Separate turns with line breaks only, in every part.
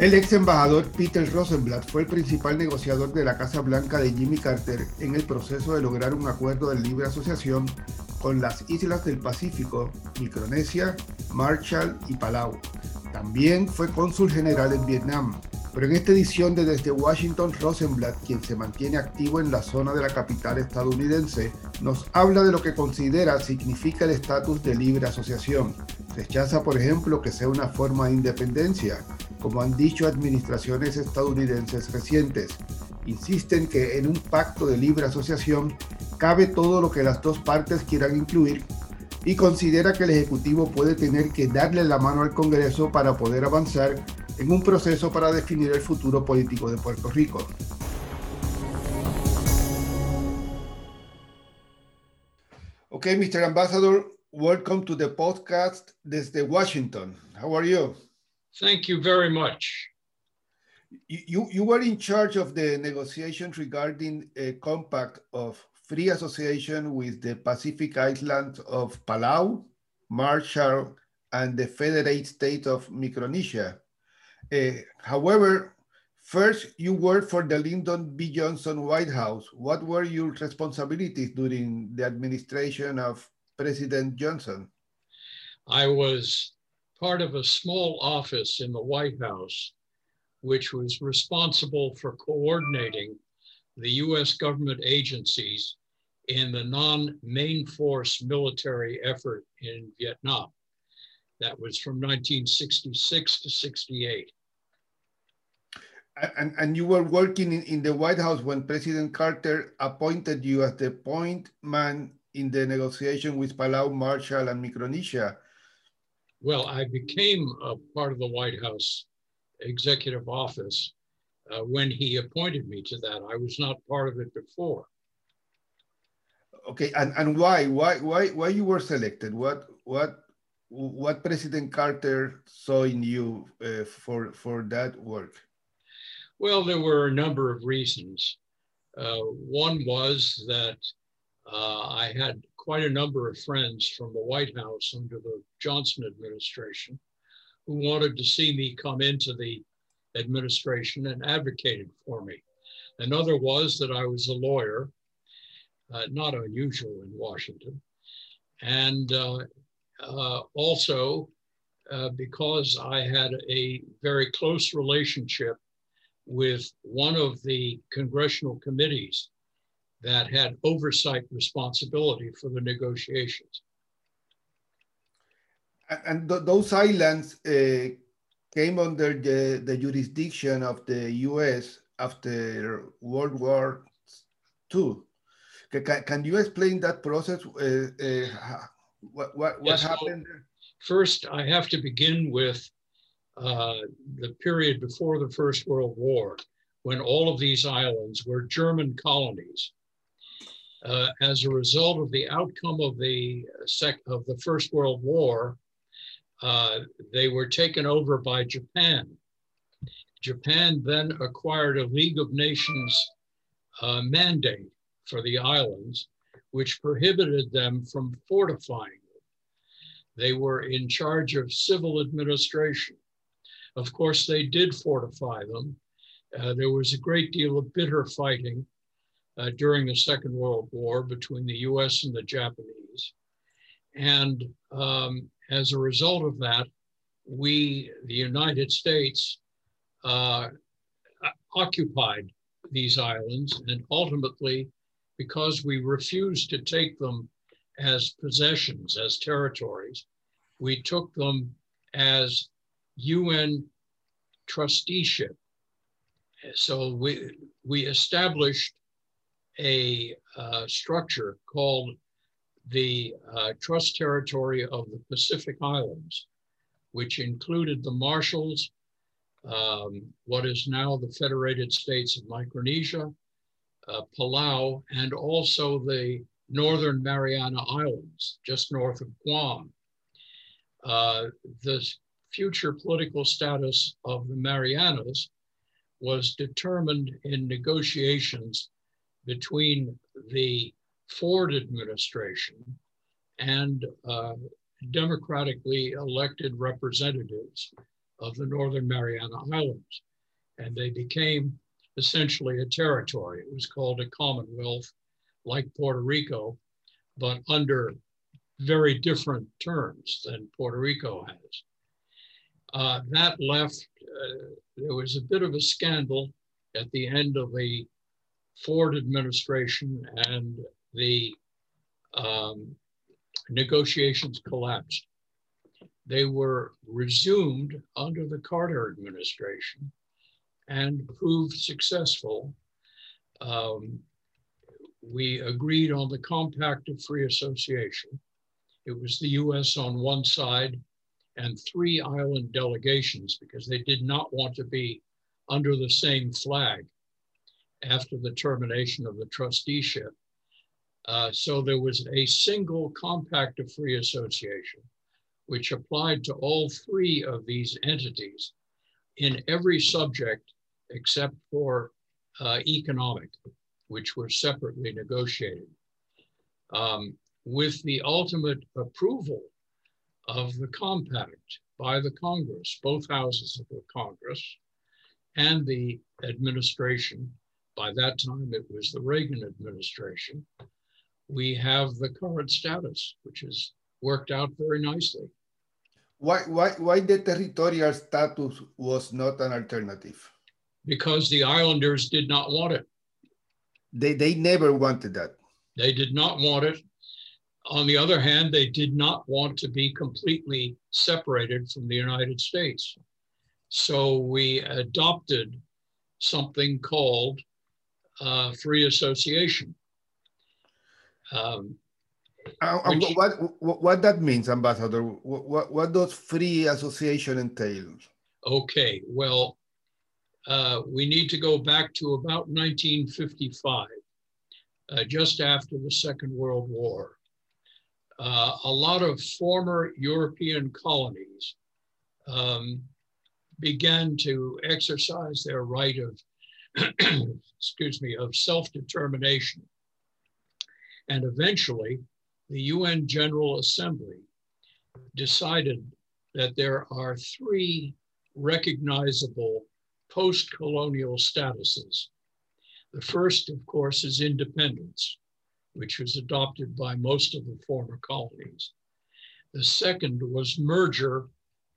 El ex embajador Peter Rosenblatt fue el principal negociador de la Casa Blanca de Jimmy Carter en el proceso de lograr un acuerdo de libre asociación con las islas del Pacífico, Micronesia, Marshall y Palau. También fue cónsul general en Vietnam, pero en esta edición de Desde Washington, Rosenblatt, quien se mantiene activo en la zona de la capital estadounidense, nos habla de lo que considera significa el estatus de libre asociación. Rechaza, por ejemplo, que sea una forma de independencia, como han dicho administraciones estadounidenses recientes. Insisten que en un pacto de libre asociación cabe todo lo que las dos partes quieran incluir y considera que el Ejecutivo puede tener que darle la mano al Congreso para poder avanzar en un proceso para definir el futuro político de Puerto Rico. Okay, Mr. Ambassador, welcome to the podcast desde Washington. How are you?
Thank you very much.
You, you were in charge of the negotiations regarding a compact of free association with the Pacific Islands of Palau, Marshall, and the Federate State of Micronesia. Uh, however, first you worked for the Lyndon B. Johnson White House. What were your responsibilities during the administration of President Johnson?
I was part of a small office in the White House, which was responsible for coordinating the US government agencies in the non-main force military effort in Vietnam. That was from 1966 to 68.
And, and you were working in, in the White House when President Carter appointed you as the point man in the negotiation with Palau, Marshall, and Micronesia.
Well, I became a part of the White House executive office uh, when he appointed me to that. I was not part of it before.
Okay, and, and why? Why why why you were selected? What what what President Carter saw in you uh, for for that work?
Well, there were a number of reasons. Uh, one was that uh, I had quite a number of friends from the White House under the Johnson administration who wanted to see me come into the administration and advocated for me. Another was that I was a lawyer, uh, not unusual in Washington. And uh, uh, also uh, because I had a very close relationship with one of the congressional committees that had oversight responsibility for the negotiations.
And th those islands uh, came under the, the jurisdiction of the US after World War II. Can, can you explain that process? Uh, uh, what, what, what yes, happened?
first, I have to begin with uh, the period before the First World War, when all of these islands were German colonies. Uh, as a result of the outcome of the of the First World War, uh, they were taken over by Japan. Japan then acquired a League of Nations uh, mandate for the islands, which prohibited them from fortifying them. They were in charge of civil administration. Of course, they did fortify them. Uh, there was a great deal of bitter fighting uh, during the Second World War between the US and the Japanese. And um, as a result of that, we, the United States, uh, occupied these islands and ultimately, because we refused to take them as possessions, as territories, we took them as UN trusteeship. So we, we established a uh, structure called the uh, Trust Territory of the Pacific Islands, which included the Marshalls, um, what is now the Federated States of Micronesia, uh, Palau, and also the Northern Mariana Islands, just north of Guam. Uh, future political status of the Marianas was determined in negotiations between the Ford administration and uh, democratically elected representatives of the Northern Mariana Islands. And they became essentially a territory. It was called a Commonwealth, like Puerto Rico, but under very different terms than Puerto Rico has. Uh, that left, uh, there was a bit of a scandal at the end of the Ford administration and the um, negotiations collapsed. They were resumed under the Carter administration and proved successful. Um, we agreed on the Compact of Free Association. It was the US on one side and three island delegations because they did not want to be under the same flag after the termination of the trusteeship. Uh, so there was a single compact of free association, which applied to all three of these entities in every subject except for uh, economic, which were separately negotiated. Um, with the ultimate approval of the compact by the Congress, both houses of the Congress, and the administration. By that time, it was the Reagan administration. We have the current status, which has worked out very nicely.
Why, why, why the territorial status was not an alternative?
Because the islanders did not want it.
They, they never wanted that.
They did not want it. On the other hand, they did not want to be completely separated from the United States. So we adopted something called uh, free association.
Um, uh, uh which, what, what, what that means, Ambassador? What, what does free association entail?
Okay, well, uh, we need to go back to about 1955, uh, just after the Second World War. Uh, a lot of former European colonies um, began to exercise their right of, excuse me, of self-determination. And eventually, the UN General Assembly decided that there are three recognizable post-colonial statuses. The first, of course, is independence, which was adopted by most of the former colonies. The second was merger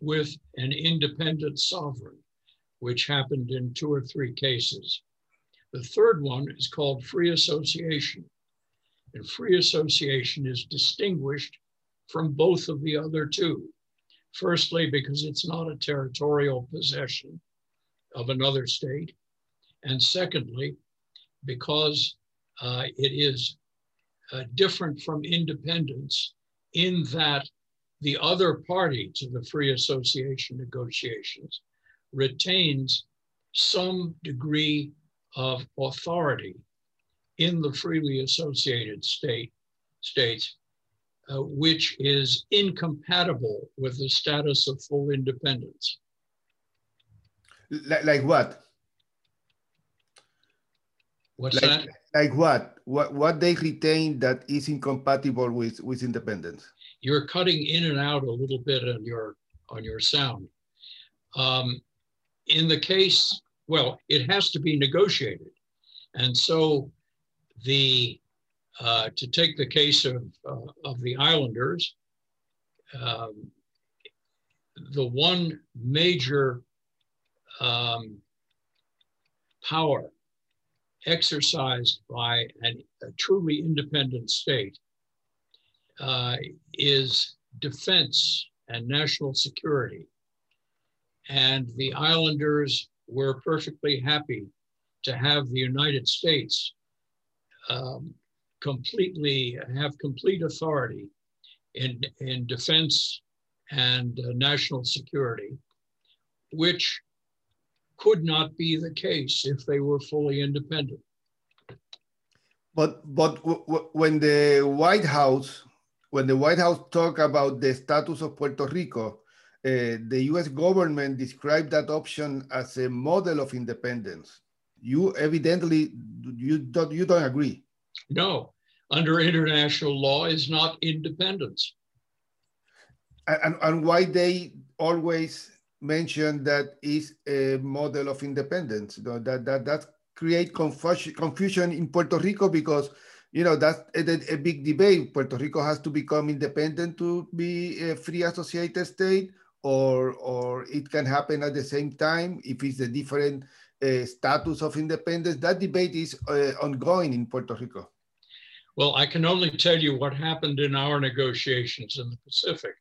with an independent sovereign, which happened in two or three cases. The third one is called free association. And free association is distinguished from both of the other two. Firstly, because it's not a territorial possession of another state. And secondly, because uh, it is uh, different from independence in that the other party to the free association negotiations retains some degree of authority in the freely associated state states, uh, which is incompatible with the status of full independence.
Like, like what?
What's
like,
that?
Like what? What what they retain that is incompatible with with independence?
you're cutting in and out a little bit on your on your sound. Um, in the case, well, it has to be negotiated, and so the uh, to take the case of uh, of the Islanders, um, the one major um, power exercised by an, a truly independent state uh, is defense and national security. And the islanders were perfectly happy to have the United States um, completely have complete authority in, in defense and uh, national security, which could not be the case if they were fully independent.
But but when the White House when the White House talked about the status of Puerto Rico, uh, the US government described that option as a model of independence. You evidently, you don't, you don't agree.
No, under international law is not independence.
And, and why they always mentioned that is a model of independence. That that that create confusion confusion in Puerto Rico because you know that's a, a, big debate. Puerto Rico has to become independent to be a free associated state, or or it can happen at the same time if it's a different uh, status of independence. That debate is uh, ongoing in Puerto Rico.
Well, I can only tell you what happened in our negotiations in the Pacific.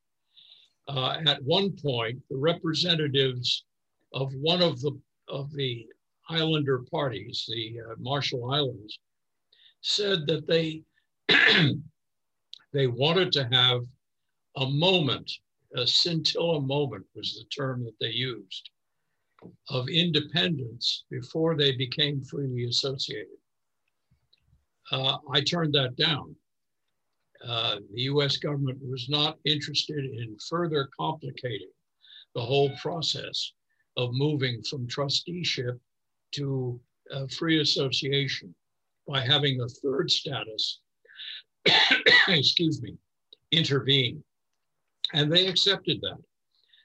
Uh, at one point, the representatives of one of the of the islander parties, the uh, Marshall Islands, said that they they wanted to have a moment, a scintilla moment was the term that they used, of independence before they became freely associated. Uh, I turned that down. Uh, the US government was not interested in further complicating the whole process of moving from trusteeship to free association by having a third status, excuse me, intervene. And they accepted that.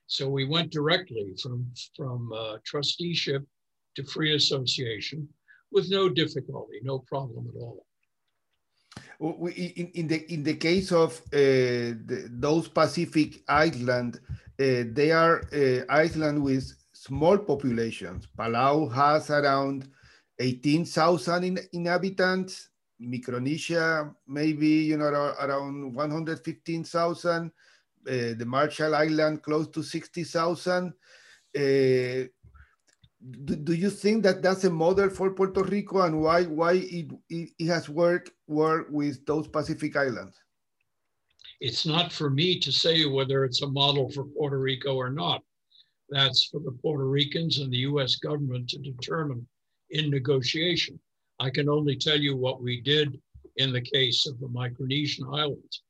So we went directly from, from uh, trusteeship to free association with no difficulty, no problem at all.
In, in the in the case of uh, the, those Pacific islands, uh, they are uh, islands with small populations. Palau has around 18,000 inhabitants. Micronesia, maybe you know around 115,000. Uh, the Marshall Island, close to 60,000. Do, do, you think that that's a model for Puerto Rico, and why why it, it, it has worked work with those Pacific islands?
It's not for me to say whether it's a model for Puerto Rico or not. That's for the Puerto Ricans and the US government to determine in negotiation. I can only tell you what we did in the case of the Micronesian Islands.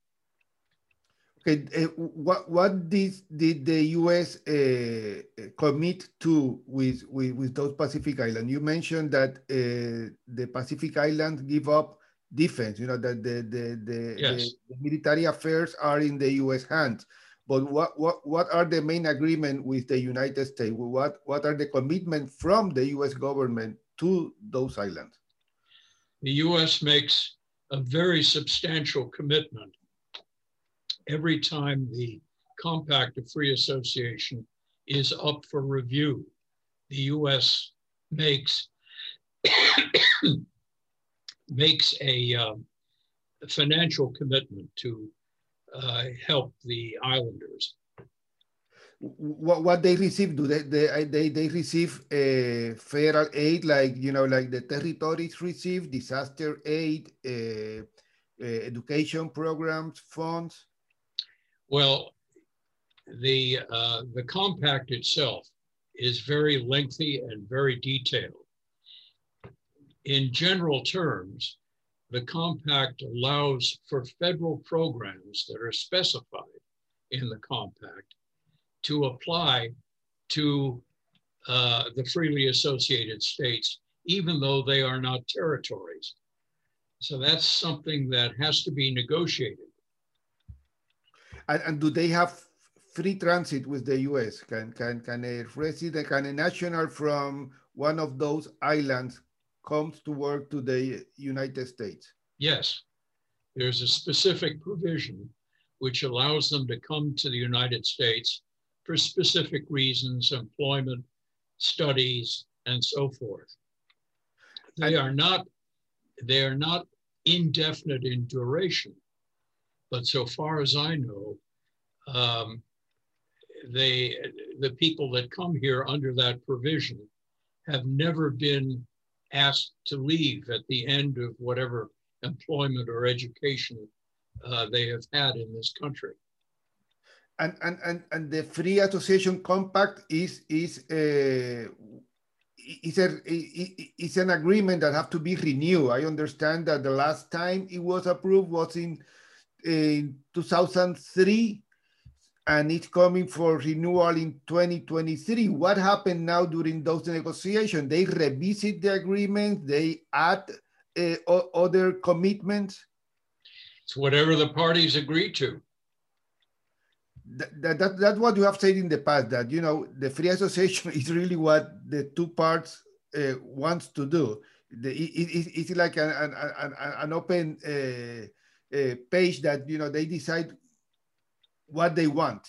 Okay, uh, what what did, did the U.S. Uh, commit to with, with, with those Pacific Islands? You mentioned that uh, the Pacific Islands give up defense. You know that the the the, yes. the, the military affairs are in the U.S. hands. But what, what, what are the main agreement with the United States? What, what are the commitment from the US government to those islands?
The US makes a very substantial commitment every time the Compact of Free Association is up for review. The US makes, makes a uh, financial commitment to uh, help the islanders.
What, what they receive? Do they they they, they receive uh, federal aid like you know like the territories receive disaster aid, uh, uh, education programs, funds?
Well, the uh, the compact itself is very lengthy and very detailed. In general terms, the compact allows for federal programs that are specified in the compact to apply to uh, the freely associated states, even though they are not territories. So that's something that has to be negotiated.
And, and do they have free transit with the US? Can, can, can a resident, can a national from one of those islands comes to work to the United States?
Yes, there's a specific provision which allows them to come to the United States for specific reasons, employment, studies, and so forth. They are not, they are not indefinite in duration, but so far as I know, um, they, the people that come here under that provision have never been asked to leave at the end of whatever employment or education uh, they have had in this country.
And, and, and, and the free association compact is, is, uh, is, a, is an agreement that have to be renewed. I understand that the last time it was approved was in, in 2003 and it's coming for renewal in 2023. What happened now during those negotiations? They revisit the agreement, they add uh, other commitments?
It's whatever the parties agree to.
that, that, that's what you have said in the past that you know the free association is really what the two parts uh, wants to do the, it, it, it's like an, an, an, an open uh, uh, page that you know they decide what they want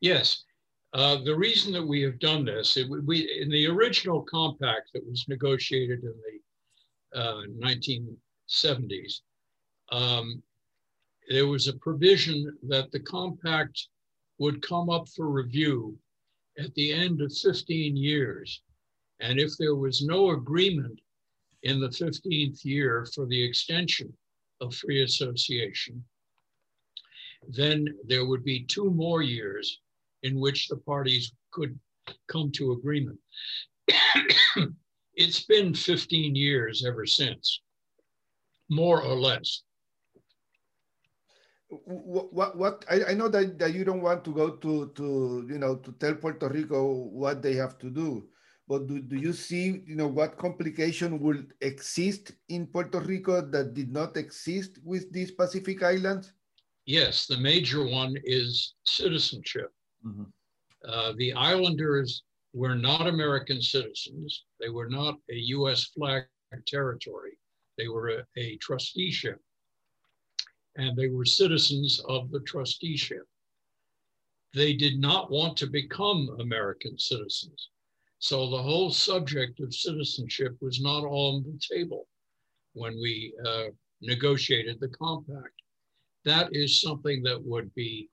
yes uh, the reason that we have done this it, we in the original compact that was negotiated in the 1970s uh, um, there was a provision that the compact would come up for review at the end of 15 years. And if there was no agreement in the 15th year for the extension of free association, then there would be two more years in which the parties could come to agreement. it's been 15 years ever since, more or less
what what I, I know that, that you don't want to go to to you know to tell Puerto Rico what they have to do, but do, do you see you know what complication would exist in Puerto Rico that did not exist with these Pacific Islands?
Yes, the major one is citizenship. Mm -hmm. uh, the islanders were not American citizens. They were not a U.S. flag territory. They were a, a trusteeship and they were citizens of the trusteeship. They did not want to become American citizens. So the whole subject of citizenship was not on the table when we uh, negotiated the compact. That is something that would be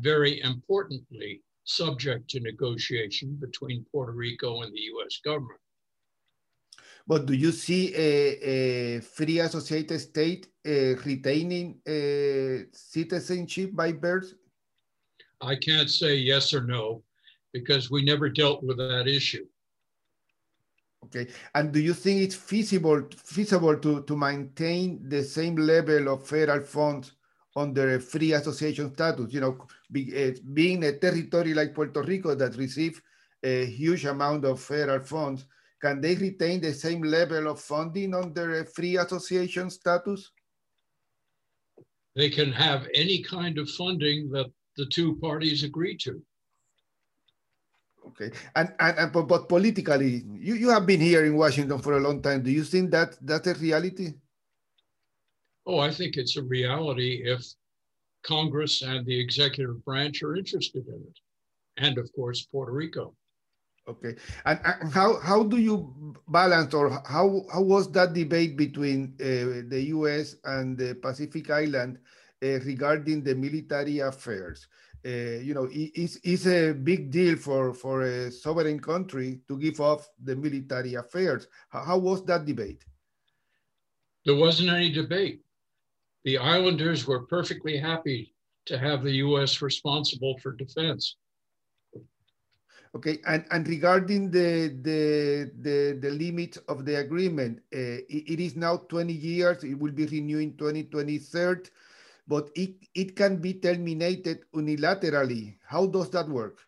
very importantly subject to negotiation between Puerto Rico and the US government.
But do you see a, a free associated state uh, retaining uh, citizenship by birth?
I can't say yes or no because we never dealt with that issue.
Okay, and do you think it's feasible feasible to, to maintain the same level of federal funds under a free association status? You know, be, uh, being a territory like Puerto Rico that receive a huge amount of federal funds, can they retain the same level of funding under a free association status?
They can have any kind of funding that the two parties agree to.
Okay, and, and, and but, but politically, you, you have been here in Washington for a long time. Do you think that that's a reality?
Oh, I think it's a reality if Congress and the executive branch are interested in it. And of course, Puerto Rico.
Okay, and, and, how how do you balance, or how how was that debate between uh, the U.S. and the Pacific Island uh, regarding the military affairs? Uh, you know, it's, it's a big deal for for a sovereign country to give up the military affairs. How, how was that debate?
There wasn't any debate. The islanders were perfectly happy to have the U.S. responsible for defense.
Okay, and, and regarding the, the, the, the limit of the agreement, uh, it, it is now 20 years, it will be renewed in 2023, but it, it can be terminated unilaterally. How does that work?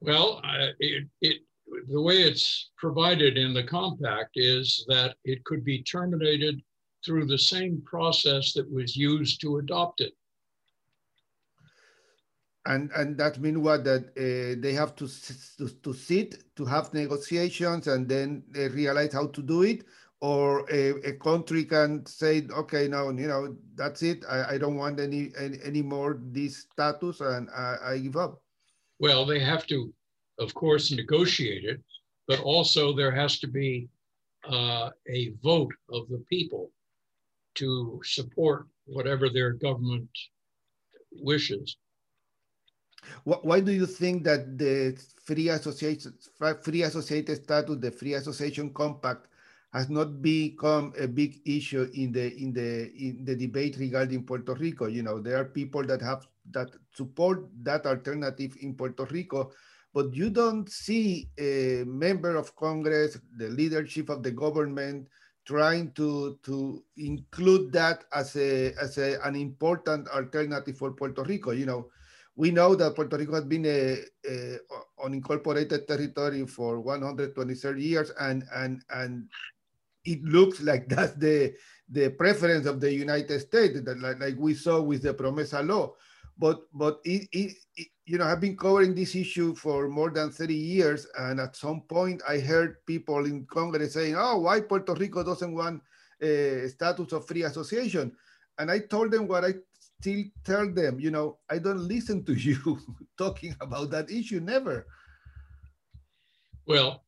Well, uh, it, it, the way it's provided in the compact is that it could be terminated through the same process that was used to adopt it
and and that means what that uh, they have to, to, to sit to have negotiations and then they realize how to do it or a, a country can say okay no you know that's it. I, I don't want any, any, any more this status and I, I give up.
Well they have to of course negotiate it but also there has to be uh, a vote of the people to support whatever their government wishes.
Why do you think that the free association, free associated status, the free association compact, has not become a big issue in the in the in the debate regarding Puerto Rico? You know, there are people that have that support that alternative in Puerto Rico, but you don't see a member of Congress, the leadership of the government, trying to to include that as a as a, an important alternative for Puerto Rico. You know, we know that Puerto Rico has been a, a unincorporated territory for 123 years, and and and it looks like that's the the preference of the United States, that like, like we saw with the Promesa law. but but it, it, it, you know i've been covering this issue for more than 30 years and at some point i heard people in congress saying oh why puerto rico doesn't want a status of free association and i told them what i still tell them you know i don't listen to you talking about that issue never
well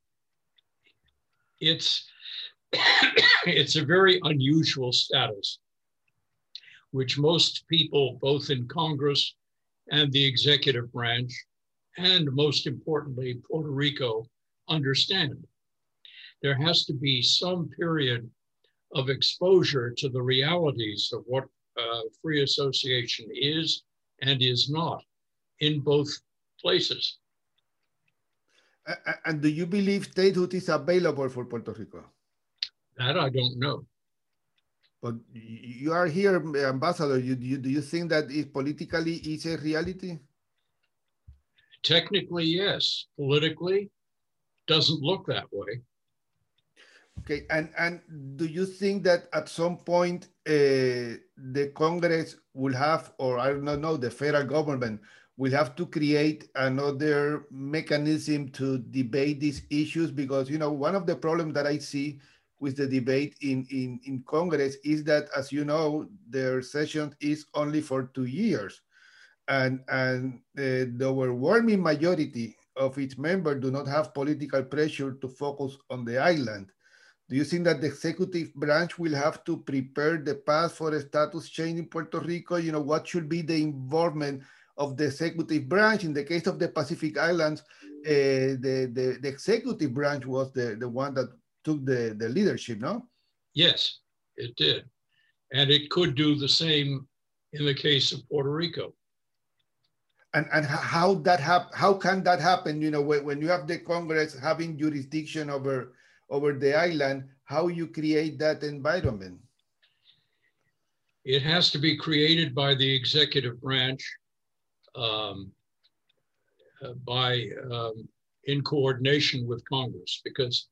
it's it's a very unusual status which most people, both in Congress and the executive branch, and most importantly, Puerto Rico, understand. There has to be some period of exposure to the realities of what uh, free association is and is not in both places.
And do you believe statehood is available for Puerto Rico?
That I don't know.
But you are here, ambassador. You, you, do you think that it politically is a reality?
Technically, yes. Politically, doesn't look that way.
Okay, and and do you think that at some point uh, the Congress will have, or I don't know, the federal government will have to create another mechanism to debate these issues? Because you know, one of the problems that I see with the debate in, in, in Congress is that, as you know, their session is only for two years. And, and the, overwhelming majority of its members do not have political pressure to focus on the island. Do you think that the executive branch will have to prepare the path for a status change in Puerto Rico? You know, what should be the involvement of the executive branch? In the case of the Pacific Islands, uh, the, the, the executive branch was the, the one that took the, the leadership, no?
Yes, it did. And it could do the same in the case of Puerto Rico.
And, and how that hap- how can that happen? You know, when, when you have the Congress having jurisdiction over over the island, how you create that environment?
It has to be created by the executive branch, um, uh, by um, in coordination with Congress, because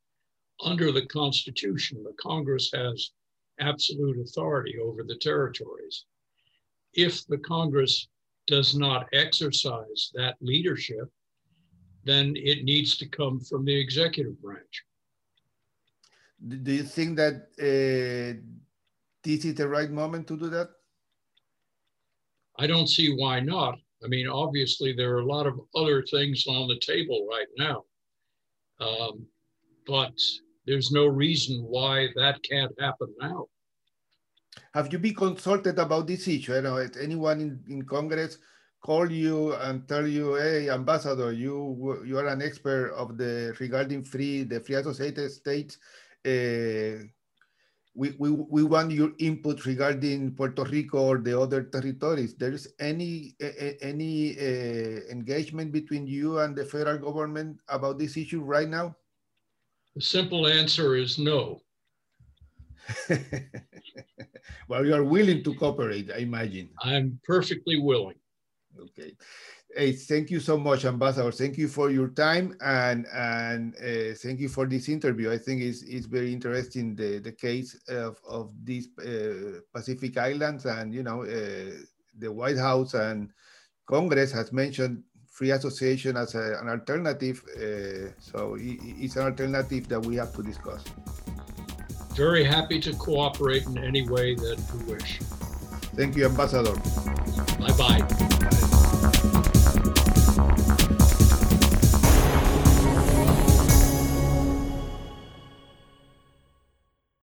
under the Constitution, the Congress has absolute authority over the territories. If the Congress does not exercise that leadership, then it needs to come from the executive branch.
Do you think that uh, this is the right moment to do that?
I don't see why not. I mean, obviously, there are a lot of other things on the table right now. Um, but there's no reason why that can't happen now.
Have you been consulted about this issue? I know anyone in, in Congress call you and tell you, hey, ambassador, you you are an expert of the regarding free the free associated states. Uh, we, we, we want your input regarding Puerto Rico or the other territories. There is any any uh, engagement between you and the federal government about this issue right now?
The simple answer is no.
well, you are willing to cooperate, I imagine.
I'm perfectly willing.
Okay. Hey, thank you so much, Ambassador. Thank you for your time and and uh, thank you for this interview. I think it's, it's very interesting the, the case of, of these uh, Pacific Islands and you know uh, the White House and Congress has mentioned free association as a, an alternative. Uh, so it, it's an alternative that we have to discuss.
Very happy to cooperate in any way that you wish.
Thank you, Ambassador.
Bye-bye. bye bye